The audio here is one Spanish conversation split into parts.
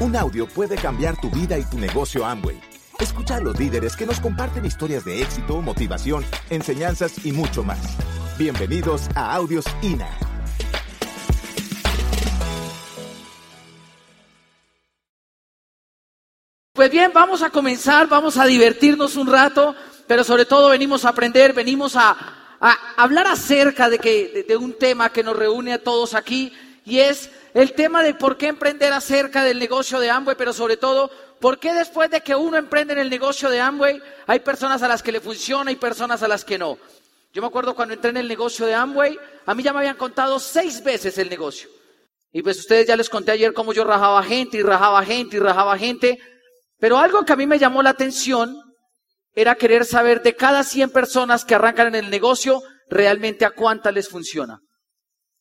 Un audio puede cambiar tu vida y tu negocio Amway. Escucha a los líderes que nos comparten historias de éxito, motivación, enseñanzas y mucho más. Bienvenidos a Audios INA. Pues bien, vamos a comenzar, vamos a divertirnos un rato, pero sobre todo venimos a aprender, venimos a, hablar acerca de, que, de, de un tema que nos reúne a todos aquí y es el tema de por qué emprender acerca del negocio de Amway, pero sobre todo, por qué después de que uno emprende en el negocio de Amway, hay personas a las que le funciona y personas a las que no. Yo me acuerdo cuando entré en el negocio de Amway, a mí ya me habían contado seis veces el negocio. Y pues ustedes ya les conté ayer cómo yo rajaba gente y rajaba gente y rajaba gente. Pero algo que a mí me llamó la atención era querer saber de cada 100 personas que arrancan en el negocio, realmente a cuántas les funciona.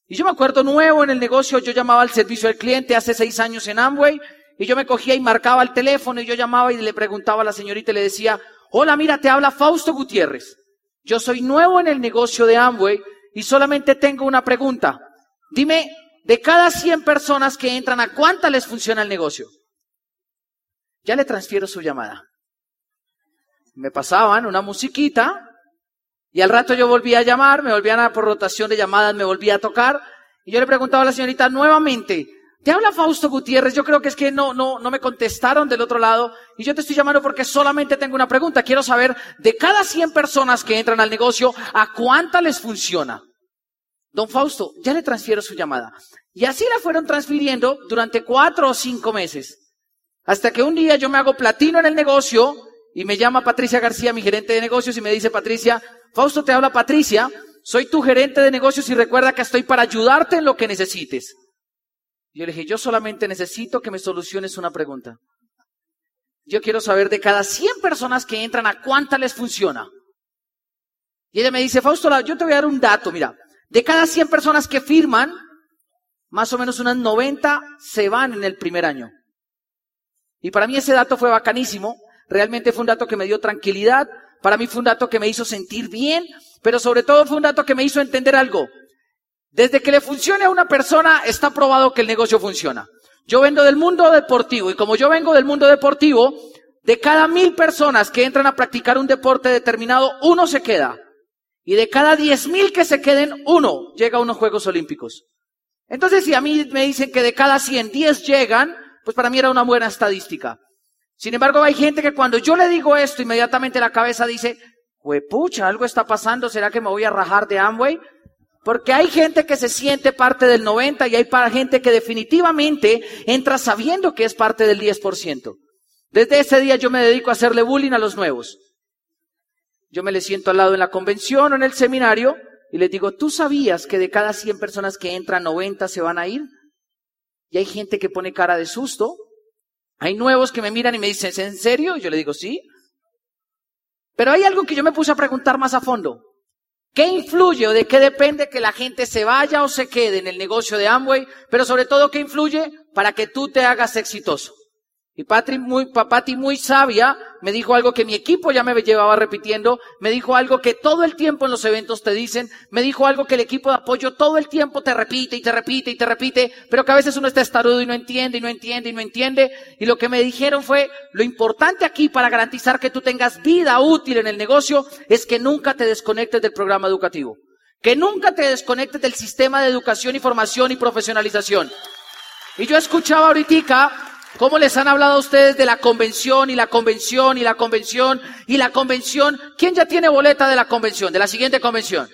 Y yo me acuerdo nuevo en el negocio, yo llamaba al servicio al cliente hace seis años en Amway, y yo me cogía y marcaba el teléfono, y yo llamaba y le preguntaba a la señorita y le decía, hola, mira, te habla Fausto Gutiérrez. Yo soy nuevo en el negocio de Amway y solamente tengo una pregunta. Dime, de cada 100 personas que entran, ¿a cuántas les funciona el negocio? Ya le transfiero su llamada. Me pasaban una musiquita, y al rato yo volvía a llamar, me volvían a por rotación de llamadas, me volvía a tocar. Y yo le preguntaba a la señorita nuevamente, te habla Fausto Gutiérrez, yo creo que es que no, no, no me contestaron del otro lado. Y yo te estoy llamando porque solamente tengo una pregunta. Quiero saber, de cada 100 personas que entran al negocio, ¿a cuántas les funciona? Don Fausto, ya le transfiero su llamada. Y así la fueron transfiriendo durante cuatro o cinco meses. Hasta que un día yo me hago platino en el negocio y me llama Patricia García, mi gerente de negocios, y me dice, Patricia, Fausto te habla Patricia, soy tu gerente de negocios y recuerda que estoy para ayudarte en lo que necesites. Y yo le dije, yo solamente necesito que me soluciones una pregunta. Yo quiero saber de cada 100 personas que entran, ¿a cuántas les funciona? Y ella me dice, Fausto, yo te voy a dar un dato, mira, de cada 100 personas que firman, más o menos unas 90 se van en el primer año. Y para mí ese dato fue bacanísimo, realmente fue un dato que me dio tranquilidad, para mí fue un dato que me hizo sentir bien, pero sobre todo fue un dato que me hizo entender algo. Desde que le funcione a una persona, está probado que el negocio funciona. Yo vengo del mundo deportivo y como yo vengo del mundo deportivo, de cada mil personas que entran a practicar un deporte determinado, uno se queda. Y de cada diez mil que se queden, uno llega a unos Juegos Olímpicos. Entonces, si a mí me dicen que de cada cien, diez llegan, pues para mí era una buena estadística. Sin embargo, hay gente que cuando yo le digo esto, inmediatamente la cabeza dice, pucha, algo está pasando, ¿será que me voy a rajar de Amway? Porque hay gente que se siente parte del 90 y hay gente que definitivamente entra sabiendo que es parte del 10%. Desde ese día yo me dedico a hacerle bullying a los nuevos. Yo me le siento al lado en la convención o en el seminario y les digo, ¿tú sabías que de cada 100 personas que entran, 90 se van a ir? Y hay gente que pone cara de susto hay nuevos que me miran y me dicen, ¿es en serio? Yo le digo, sí. Pero hay algo que yo me puse a preguntar más a fondo. ¿Qué influye o de qué depende que la gente se vaya o se quede en el negocio de Amway? Pero sobre todo, ¿qué influye para que tú te hagas exitoso? Y Patri muy, muy sabia me dijo algo que mi equipo ya me llevaba repitiendo, me dijo algo que todo el tiempo en los eventos te dicen, me dijo algo que el equipo de apoyo todo el tiempo te repite y te repite y te repite, pero que a veces uno está estarudo y no entiende y no entiende y no entiende. Y lo que me dijeron fue, lo importante aquí para garantizar que tú tengas vida útil en el negocio es que nunca te desconectes del programa educativo. Que nunca te desconectes del sistema de educación y formación y profesionalización. Y yo escuchaba ahorita ¿Cómo les han hablado a ustedes de la convención y la convención y la convención y la convención? ¿Quién ya tiene boleta de la convención, de la siguiente convención?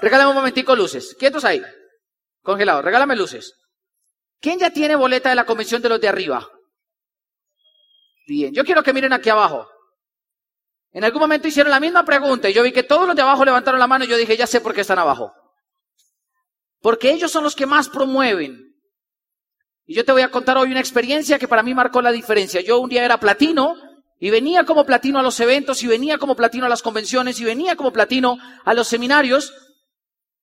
Regálame un momentico luces. ¿Quietos ahí? Congelado. Regálame luces. ¿Quién ya tiene boleta de la convención de los de arriba? Bien. Yo quiero que miren aquí abajo. En algún momento hicieron la misma pregunta y yo vi que todos los de abajo levantaron la mano y yo dije, ya sé por qué están abajo. Porque ellos son los que más promueven y yo te voy a contar hoy una experiencia que para mí marcó la diferencia. Yo un día era platino y venía como platino a los eventos y venía como platino a las convenciones y venía como platino a los seminarios,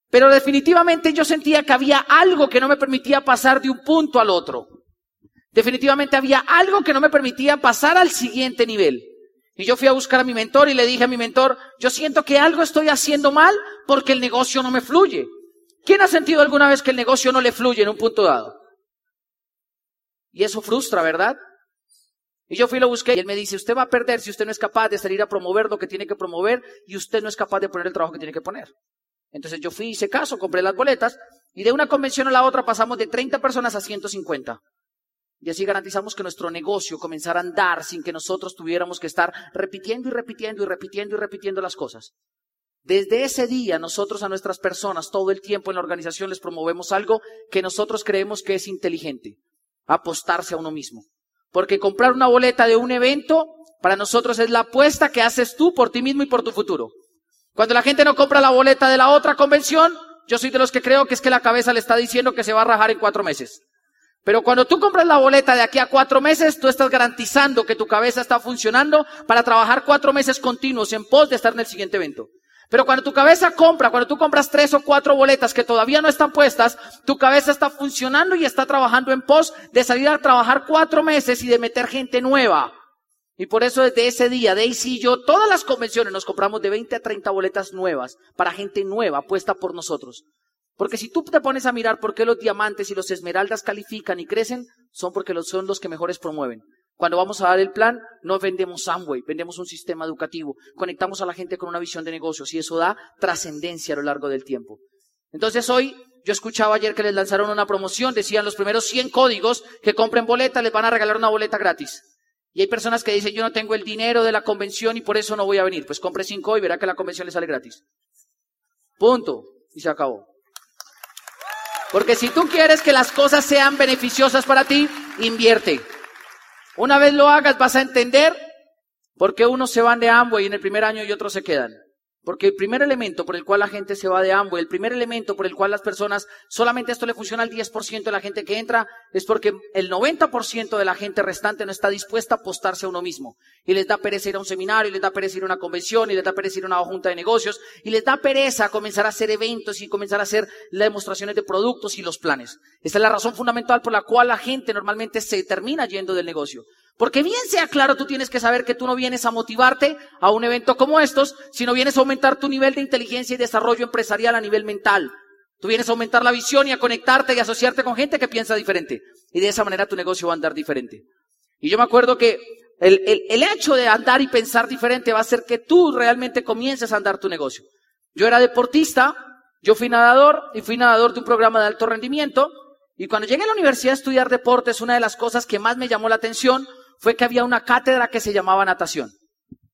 pero definitivamente yo sentía que había algo que no me permitía pasar de un punto al otro. Definitivamente había algo que no me permitía pasar al siguiente nivel. Y yo fui a buscar a mi mentor y le dije a mi mentor, yo siento que algo estoy haciendo mal porque el negocio no me fluye. ¿Quién ha sentido alguna vez que el negocio no le fluye en un punto dado? Y eso frustra, ¿verdad? Y yo fui y lo busqué y él me dice, usted va a perder si usted no es capaz de salir a promover lo que tiene que promover y usted no es capaz de poner el trabajo que tiene que poner. Entonces yo fui, hice caso, compré las boletas y de una convención a la otra pasamos de 30 personas a 150. Y así garantizamos que nuestro negocio comenzara a andar sin que nosotros tuviéramos que estar repitiendo y repitiendo y repitiendo y repitiendo las cosas. Desde ese día nosotros a nuestras personas todo el tiempo en la organización les promovemos algo que nosotros creemos que es inteligente, apostarse a uno mismo. Porque comprar una boleta de un evento para nosotros es la apuesta que haces tú por ti mismo y por tu futuro. Cuando la gente no compra la boleta de la otra convención, yo soy de los que creo que es que la cabeza le está diciendo que se va a rajar en cuatro meses. Pero cuando tú compras la boleta de aquí a cuatro meses, tú estás garantizando que tu cabeza está funcionando para trabajar cuatro meses continuos en pos de estar en el siguiente evento. Pero cuando tu cabeza compra, cuando tú compras tres o cuatro boletas que todavía no están puestas, tu cabeza está funcionando y está trabajando en pos de salir a trabajar cuatro meses y de meter gente nueva. Y por eso desde ese día, Daisy y yo, todas las convenciones nos compramos de 20 a 30 boletas nuevas para gente nueva puesta por nosotros. Porque si tú te pones a mirar por qué los diamantes y los esmeraldas califican y crecen, son porque son los que mejores promueven. Cuando vamos a dar el plan, no vendemos Amway, vendemos un sistema educativo. Conectamos a la gente con una visión de negocios y eso da trascendencia a lo largo del tiempo. Entonces hoy, yo escuchaba ayer que les lanzaron una promoción, decían los primeros 100 códigos que compren boleta, les van a regalar una boleta gratis. Y hay personas que dicen, yo no tengo el dinero de la convención y por eso no voy a venir. Pues compre 5 y verá que la convención le sale gratis. Punto. Y se acabó. Porque si tú quieres que las cosas sean beneficiosas para ti, invierte. Una vez lo hagas, vas a entender por qué unos se van de Amway en el primer año y otros se quedan. Porque el primer elemento por el cual la gente se va de Amway, el primer elemento por el cual las personas, solamente esto le funciona al 10% de la gente que entra, es porque el 90% de la gente restante no está dispuesta a apostarse a uno mismo. Y les da pereza ir a un seminario, y les da pereza ir a una convención, y les da pereza ir a una junta de negocios, y les da pereza comenzar a hacer eventos y comenzar a hacer las demostraciones de productos y los planes. Esta es la razón fundamental por la cual la gente normalmente se termina yendo del negocio. Porque bien sea claro, tú tienes que saber que tú no vienes a motivarte a un evento como estos, sino vienes a aumentar tu nivel de inteligencia y desarrollo empresarial a nivel mental. Tú vienes a aumentar la visión y a conectarte y asociarte con gente que piensa diferente. Y de esa manera tu negocio va a andar diferente. Y yo me acuerdo que el, el hecho de andar y pensar diferente va a hacer que tú realmente comiences a andar tu negocio. Yo era deportista, yo fui nadador y fui nadador de un programa de alto rendimiento. Y cuando llegué a la universidad a estudiar deportes, una de las cosas que más me llamó la atención fue que había una cátedra que se llamaba natación.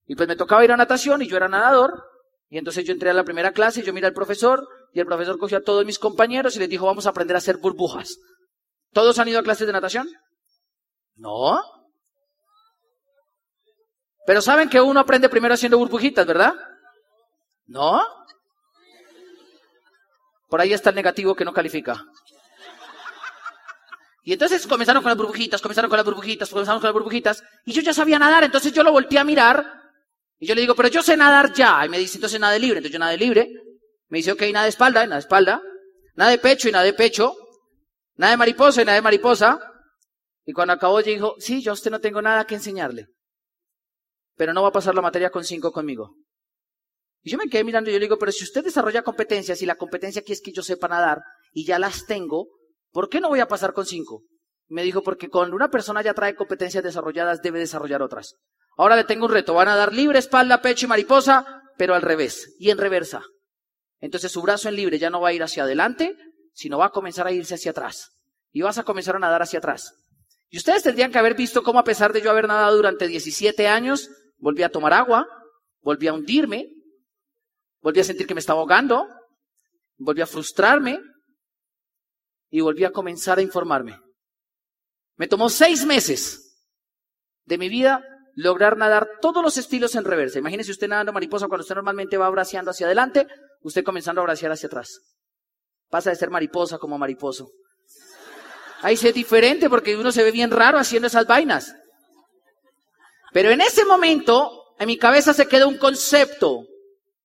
Y pues me tocaba ir a natación y yo era nadador. Y entonces yo entré a la primera clase y yo miré al profesor y el profesor cogió a todos mis compañeros y les dijo, vamos a aprender a hacer burbujas. ¿Todos han ido a clases de natación? No. Pero saben que uno aprende primero haciendo burbujitas, ¿verdad? No. Por ahí está el negativo que no califica. Y entonces comenzaron con las burbujitas, comenzaron con las burbujitas, comenzaron con las burbujitas. Y yo ya sabía nadar, entonces yo lo volteé a mirar. Y yo le digo, pero yo sé nadar ya. Y me dice, entonces nada de libre. Entonces yo nada de libre. Me dice, ok, nada de espalda, nada de espalda. Nada de pecho y nada de pecho. Nada de mariposa y nada de mariposa. Y cuando acabó, yo dijo, sí, yo a usted no tengo nada que enseñarle. Pero no va a pasar la materia con cinco conmigo. Y yo me quedé mirando y yo le digo, pero si usted desarrolla competencias y la competencia aquí es que yo sepa nadar y ya las tengo, ¿Por qué no voy a pasar con cinco? Me dijo, porque cuando una persona ya trae competencias desarrolladas, debe desarrollar otras. Ahora le tengo un reto. Van a dar libre, espalda, pecho y mariposa, pero al revés y en reversa. Entonces su brazo en libre ya no va a ir hacia adelante, sino va a comenzar a irse hacia atrás. Y vas a comenzar a nadar hacia atrás. Y ustedes tendrían que haber visto cómo a pesar de yo haber nadado durante 17 años, volví a tomar agua, volví a hundirme, volví a sentir que me estaba ahogando, volví a frustrarme, y volví a comenzar a informarme. Me tomó seis meses de mi vida lograr nadar todos los estilos en reversa. Imagínese usted nadando mariposa cuando usted normalmente va braceando hacia adelante, usted comenzando a bracear hacia atrás. Pasa de ser mariposa como mariposo. Ahí se es diferente porque uno se ve bien raro haciendo esas vainas. Pero en ese momento, en mi cabeza se quedó un concepto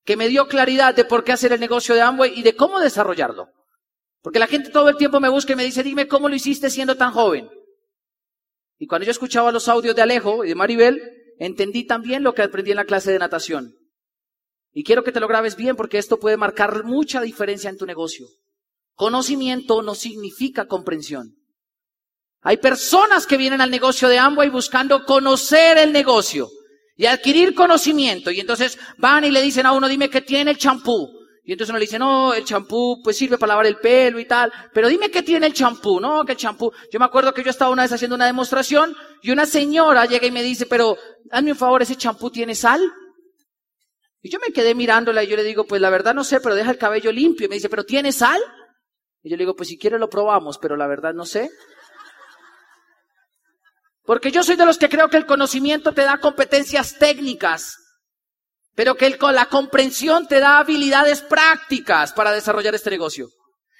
que me dio claridad de por qué hacer el negocio de Amway y de cómo desarrollarlo. Porque la gente todo el tiempo me busca y me dice, dime cómo lo hiciste siendo tan joven. Y cuando yo escuchaba los audios de Alejo y de Maribel, entendí también lo que aprendí en la clase de natación. Y quiero que te lo grabes bien porque esto puede marcar mucha diferencia en tu negocio. Conocimiento no significa comprensión. Hay personas que vienen al negocio de Amway buscando conocer el negocio y adquirir conocimiento. Y entonces van y le dicen a uno, dime qué tiene el champú. Y entonces uno le dice, no, el champú pues sirve para lavar el pelo y tal, pero dime qué tiene el champú, no, que el champú. Yo me acuerdo que yo estaba una vez haciendo una demostración y una señora llega y me dice, pero hazme un favor, ¿ese champú tiene sal? Y yo me quedé mirándola y yo le digo, pues la verdad no sé, pero deja el cabello limpio. Y me dice, ¿pero tiene sal? Y yo le digo, pues si quiere lo probamos, pero la verdad no sé. Porque yo soy de los que creo que el conocimiento te da competencias técnicas, pero que la comprensión te da habilidades prácticas para desarrollar este negocio.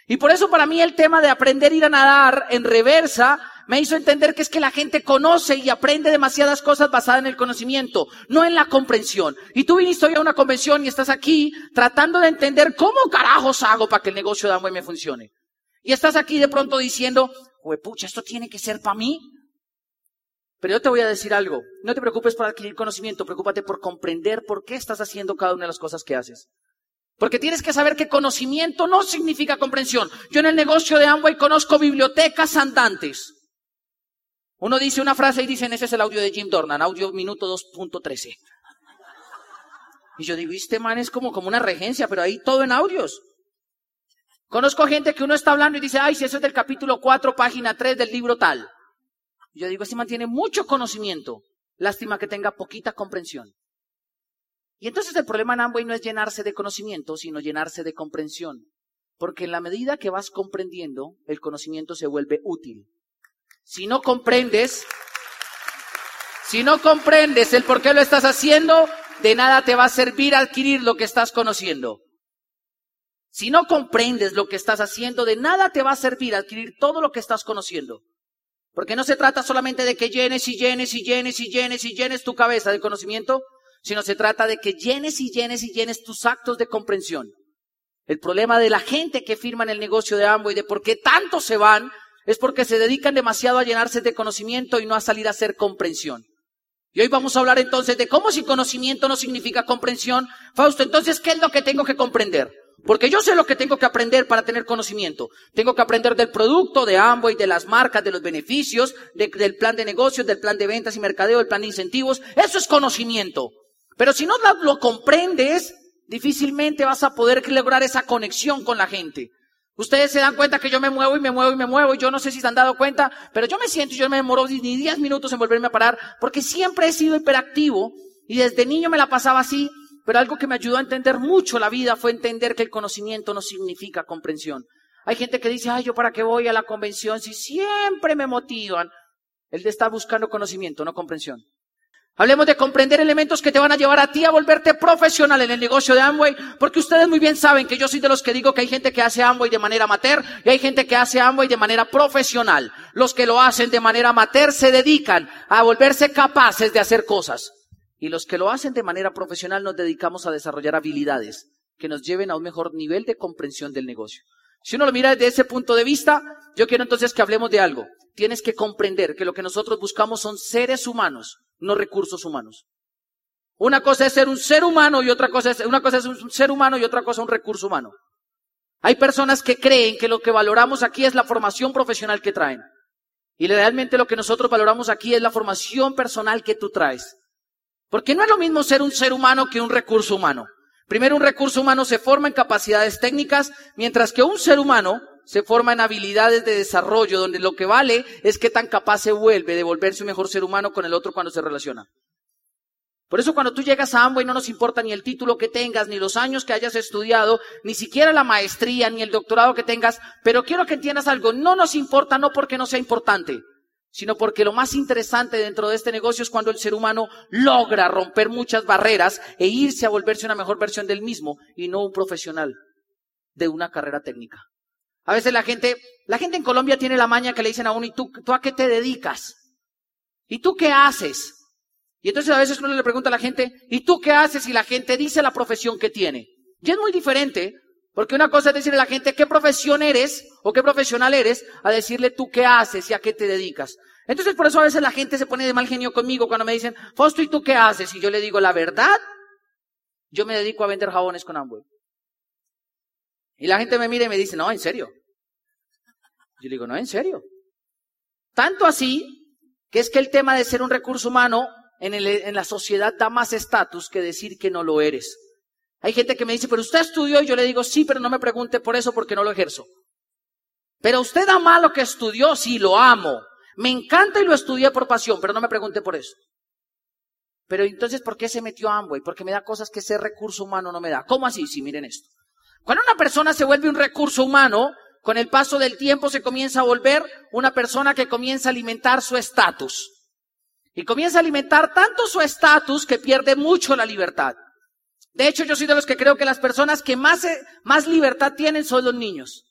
Y por eso para mí el tema de aprender a ir a nadar en reversa me hizo entender que es que la gente conoce y aprende demasiadas cosas basadas en el conocimiento, no en la comprensión. Y tú viniste hoy a una convención y estás aquí tratando de entender cómo carajos hago para que el negocio de Amway me funcione. Y estás aquí de pronto diciendo, pucha, esto tiene que ser para mí. Pero yo te voy a decir algo. No te preocupes por adquirir conocimiento, preocúpate por comprender por qué estás haciendo cada una de las cosas que haces. Porque tienes que saber que conocimiento no significa comprensión. Yo en el negocio de Amway conozco bibliotecas andantes. Uno dice una frase y dicen, ese es el audio de Jim Dornan, audio minuto 2.13. Y yo digo, este man es como, como una regencia, pero ahí todo en audios. Conozco gente que uno está hablando y dice, ay, si eso es del capítulo 4, página 3 del libro tal. Yo digo, este mantiene mucho conocimiento. Lástima que tenga poquita comprensión. Y entonces el problema en Amway no es llenarse de conocimiento, sino llenarse de comprensión. Porque en la medida que vas comprendiendo, el conocimiento se vuelve útil. Si no comprendes, si no comprendes el por qué lo estás haciendo, de nada te va a servir adquirir lo que estás conociendo. Si no comprendes lo que estás haciendo, de nada te va a servir adquirir todo lo que estás conociendo. Porque no se trata solamente de que llenes y llenes y llenes y llenes y llenes tu cabeza de conocimiento, sino se trata de que llenes y llenes y llenes tus actos de comprensión. El problema de la gente que firma en el negocio de Amway, de por qué tanto se van, es porque se dedican demasiado a llenarse de conocimiento y no a salir a hacer comprensión. Y hoy vamos a hablar entonces de cómo si conocimiento no significa comprensión. Fausto, entonces, ¿qué es lo que tengo que comprender? Porque yo sé lo que tengo que aprender para tener conocimiento. Tengo que aprender del producto, de Amway, de las marcas, de los beneficios, del plan de negocios, del plan de ventas y mercadeo, del plan de incentivos. Eso es conocimiento. Pero si no lo comprendes, difícilmente vas a poder lograr esa conexión con la gente. Ustedes se dan cuenta que yo me muevo y me muevo y me muevo y yo no sé si se han dado cuenta, pero yo me siento y yo me demoro ni 10 minutos en volverme a parar porque siempre he sido hiperactivo y desde niño me la pasaba así pero algo que me ayudó a entender mucho la vida fue entender que el conocimiento no significa comprensión. Hay gente que dice, ay, yo para qué voy a la convención si siempre me motivan. De estar buscando conocimiento, no comprensión. Hablemos de comprender elementos que te van a llevar a ti a volverte profesional en el negocio de Amway, porque ustedes muy bien saben que yo soy de los que digo que hay gente que hace Amway de manera amateur y hay gente que hace Amway de manera profesional. Los que lo hacen de manera amateur se dedican a volverse capaces de hacer cosas. Y los que lo hacen de manera profesional nos dedicamos a desarrollar habilidades que nos lleven a un mejor nivel de comprensión del negocio. Si uno lo mira desde ese punto de vista, yo quiero entonces que hablemos de algo. Tienes que comprender que lo que nosotros buscamos son seres humanos, no recursos humanos. Una cosa es ser un ser humano y otra cosa es, una cosa es un ser humano y otra cosa un recurso humano. Hay personas que creen que lo que valoramos aquí es la formación profesional que traen. Y realmente lo que nosotros valoramos aquí es la formación personal que tú traes. Porque no es lo mismo ser un ser humano que un recurso humano. Primero, un recurso humano se forma en capacidades técnicas, mientras que un ser humano se forma en habilidades de desarrollo, donde lo que vale es qué tan capaz se vuelve de volverse un mejor ser humano con el otro cuando se relaciona. Por eso cuando tú llegas a Amway no nos importa ni el título que tengas, ni los años que hayas estudiado, ni siquiera la maestría, ni el doctorado que tengas, pero quiero que entiendas algo, no nos importa no porque no sea importante, sino porque lo más interesante dentro de este negocio es cuando el ser humano logra romper muchas barreras e irse a volverse una mejor versión del mismo y no un profesional de una carrera técnica. A veces la gente, la gente en Colombia tiene la maña que le dicen a uno, ¿y tú, tú a qué te dedicas? ¿Y tú qué haces? Y entonces a veces uno le pregunta a la gente, ¿y tú qué haces? Y la gente dice la profesión que tiene. Y es muy diferente, porque una cosa es decirle a la gente qué profesión eres o qué profesional eres, a decirle tú qué haces y a qué te dedicas. Entonces por eso a veces la gente se pone de mal genio conmigo cuando me dicen, Fausto, ¿y tú qué haces? Y yo le digo, la verdad, yo me dedico a vender jabones con Amway. Y la gente me mira y me dice, no, en serio. Yo digo, no, en serio. Tanto así que es que el tema de ser un recurso humano en la sociedad da más estatus que decir que no lo eres. Hay gente que me dice, pero usted estudió y yo le digo, sí, pero no me pregunte por eso porque no lo ejerzo. Pero usted ama lo que estudió, sí, lo amo. Me encanta y lo estudié por pasión, pero no me pregunte por eso. Pero entonces, ¿por qué se metió a Amway? Porque me da cosas que ese recurso humano no me da. ¿Cómo así? Sí, miren esto. Cuando una persona se vuelve un recurso humano, con el paso del tiempo se comienza a volver una persona que comienza a alimentar su estatus. Y comienza a alimentar tanto su estatus que pierde mucho la libertad. De hecho, yo soy de los que creo que las personas que más, eh, más libertad tienen son los niños.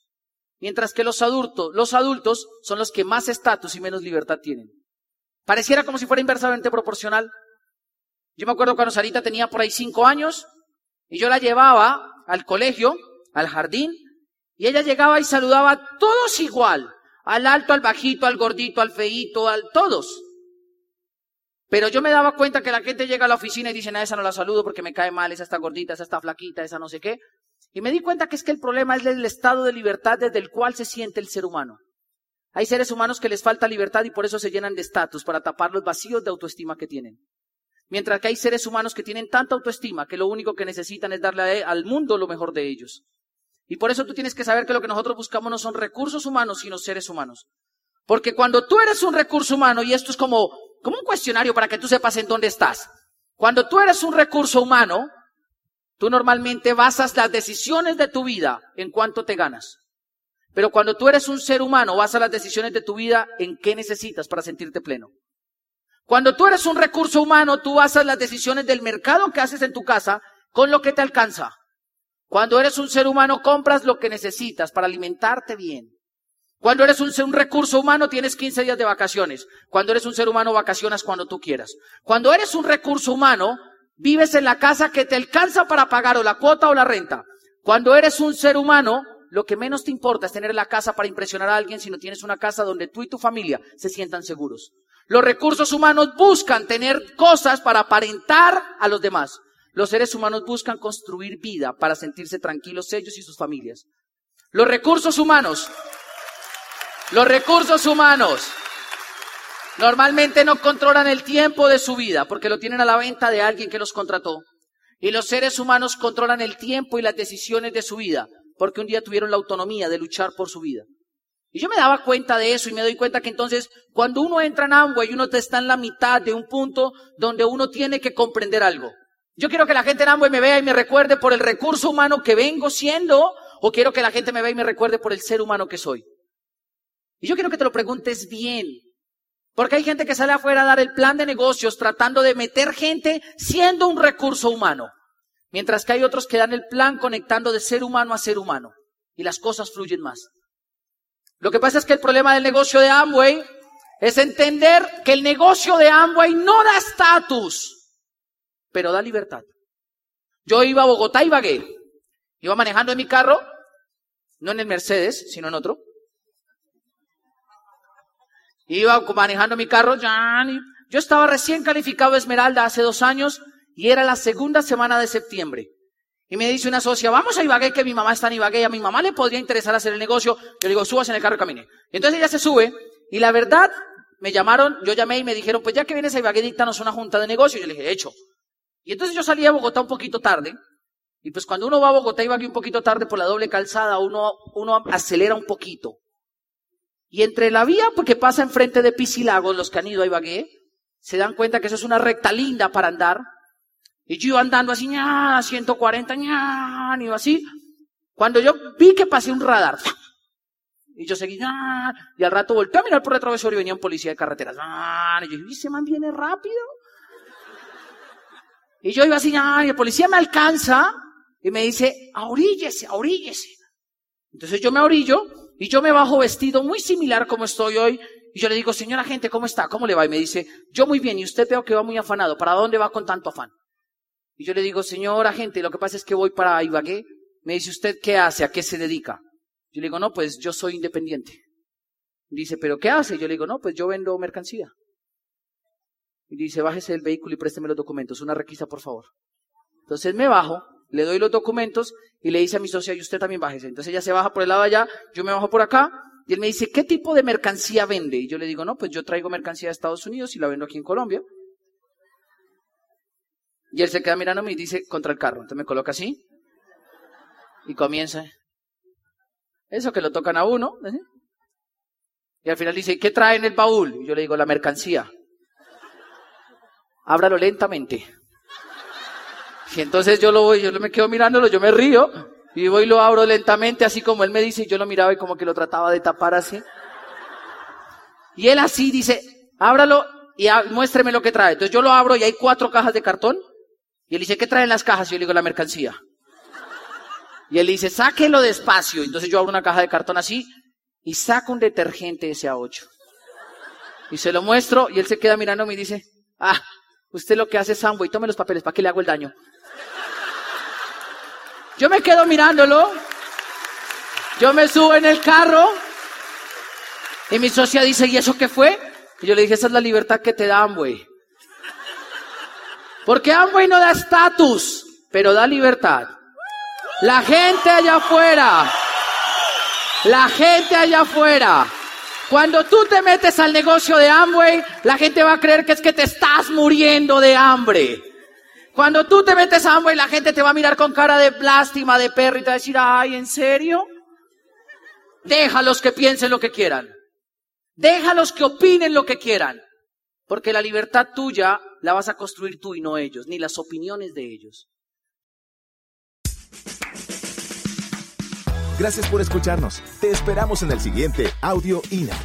Mientras que los adultos, los adultos son los que más estatus y menos libertad tienen. Pareciera como si fuera inversamente proporcional. Yo me acuerdo cuando Sarita tenía por ahí cinco años y yo la llevaba al colegio, al jardín, y ella llegaba y saludaba a todos igual. Al alto, al bajito, al gordito, al feíto, al todos. Pero yo me daba cuenta que la gente llega a la oficina y dice, a esa no la saludo porque me cae mal, esa está gordita, esa está flaquita, esa no sé qué. Y me di cuenta que es que el problema es el estado de libertad desde el cual se siente el ser humano. Hay seres humanos que les falta libertad y por eso se llenan de estatus, para tapar los vacíos de autoestima que tienen. Mientras que hay seres humanos que tienen tanta autoestima que lo único que necesitan es darle al mundo lo mejor de ellos. Y por eso tú tienes que saber que lo que nosotros buscamos no son recursos humanos, sino seres humanos. Porque cuando tú eres un recurso humano, y esto es como como un cuestionario para que tú sepas en dónde estás. Cuando tú eres un recurso humano, tú normalmente basas las decisiones de tu vida en cuánto te ganas. Pero cuando tú eres un ser humano, basas las decisiones de tu vida en qué necesitas para sentirte pleno. Cuando tú eres un recurso humano, tú basas las decisiones del mercado que haces en tu casa con lo que te alcanza. Cuando eres un ser humano, compras lo que necesitas para alimentarte bien. Cuando eres un, recurso humano tienes 15 días de vacaciones. Cuando eres un ser humano vacacionas cuando tú quieras. Cuando eres un recurso humano vives en la casa que te alcanza para pagar o la cuota o la renta. Cuando eres un ser humano lo que menos te importa es tener la casa para impresionar a alguien, sino tienes una casa donde tú y tu familia se sientan seguros. Los recursos humanos buscan tener cosas para aparentar a los demás. Los seres humanos buscan construir vida para sentirse tranquilos ellos y sus familias. Los recursos humanos los recursos humanos normalmente no controlan el tiempo de su vida porque lo tienen a la venta de alguien que los contrató. Y los seres humanos controlan el tiempo y las decisiones de su vida porque un día tuvieron la autonomía de luchar por su vida. Y yo me daba cuenta de eso y me doy cuenta que entonces cuando uno entra en Amway, uno está en la mitad de un punto donde uno tiene que comprender algo. Yo quiero que la gente en Amway me vea y me recuerde por el recurso humano que vengo siendo o quiero que la gente me vea y me recuerde por el ser humano que soy. Y yo quiero que te lo preguntes bien. Porque hay gente que sale afuera a dar el plan de negocios tratando de meter gente siendo un recurso humano. Mientras que hay otros que dan el plan conectando de ser humano a ser humano. Y las cosas fluyen más. Lo que pasa es que el problema del negocio de Amway es entender que el negocio de Amway no da estatus, pero da libertad. Yo iba a Bogotá y vagué. Iba manejando en mi carro, no en el Mercedes, sino en otro. Iba manejando mi carro, yo estaba recién calificado Esmeralda hace dos años y era la segunda semana de septiembre. Y me dice una socia, vamos a Ibagué, que mi mamá está en Ibagué, y a mi mamá le podría interesar hacer el negocio. Yo le digo, subas en el carro y camine. entonces ella se sube, y la verdad, me llamaron, yo llamé y me dijeron, pues ya que vienes a Ibagué, díctanos una junta de negocio. Yo le dije, hecho. Y entonces yo salí a Bogotá un poquito tarde, y pues cuando uno va a Bogotá y Ibagué un poquito tarde por la doble calzada, uno, uno acelera un poquito. Y entre la vía, porque pasa enfrente de Pisilagos, los que han ido a Ibagué, se dan cuenta que eso es una recta linda para andar. Y yo andando así, ña, 140, ña, iba así. Cuando yo vi que pasé un radar, y yo seguí, ña, y al rato volteé a mirar por el retrovisor y venía un policía de carreteras. Y yo dije, ¿y ese man viene rápido? Y yo iba así, ña, y el policía me alcanza y me dice, ahoríllese, ahoríllese. Entonces yo me orillo y yo me bajo vestido muy similar como estoy hoy. Y yo le digo, señora gente, ¿cómo está? ¿Cómo le va? Y me dice, yo muy bien. Y usted veo que va muy afanado. ¿Para dónde va con tanto afán? Y yo le digo, señora gente, lo que pasa es que voy para Ibagué. Me dice, ¿usted qué hace? ¿A qué se dedica? Yo le digo, no, pues yo soy independiente. Dice, ¿pero qué hace? Yo le digo, no, pues yo vendo mercancía. Y dice, bájese del vehículo y présteme los documentos. Una requisa, por favor. Entonces me bajo, le doy los documentos y le dice a mi socia, y usted también bájese. Entonces ella se baja por el lado de allá, yo me bajo por acá, Y él me dice, ¿qué tipo de mercancía vende? Y yo le digo, no, pues yo traigo mercancía de Estados Unidos y la vendo aquí en Colombia. Y él se queda mirándome y dice, contra el carro. Entonces me coloca así. Y comienza. Eso que lo tocan a uno. ¿eh? Y al final dice, ¿qué trae en el baúl? Y yo le digo, la mercancía. Ábralo lentamente. Y entonces yo lo voy, yo me quedo mirándolo, yo me río. Y voy y lo abro lentamente, así como él me dice, y yo lo miraba y como que lo trataba de tapar así. Y él así dice, ábralo y muéstreme lo que trae. Entonces yo lo abro y hay cuatro cajas de cartón. Y él dice, ¿qué traen las cajas? Y yo le digo, la mercancía. Y él dice, sáquelo despacio. Entonces yo abro una caja de cartón así y saco un detergente SA8. Y se lo muestro y él se queda mirando y dice, ah, usted lo que hace es y tome los papeles, ¿para qué le hago el daño? Yo me quedo mirándolo. Yo me subo en el carro. Y mi socia dice, ¿y eso qué fue? Y yo le dije, esa es la libertad que te da Amway. Porque Amway no da estatus, pero da libertad. La gente allá afuera, la gente allá afuera, cuando tú te metes al negocio de Amway, la gente va a creer que es que te estás muriendo de hambre. Cuando tú te metes a Amway, la gente te va a mirar con cara de lástima, de perro y te va a decir, ay, ¿en serio? Déjalos que piensen lo que quieran. Déjalos que opinen lo que quieran. Porque la libertad tuya la vas a construir tú y no ellos, ni las opiniones de ellos. Gracias por escucharnos. Te esperamos en el siguiente Audio INA.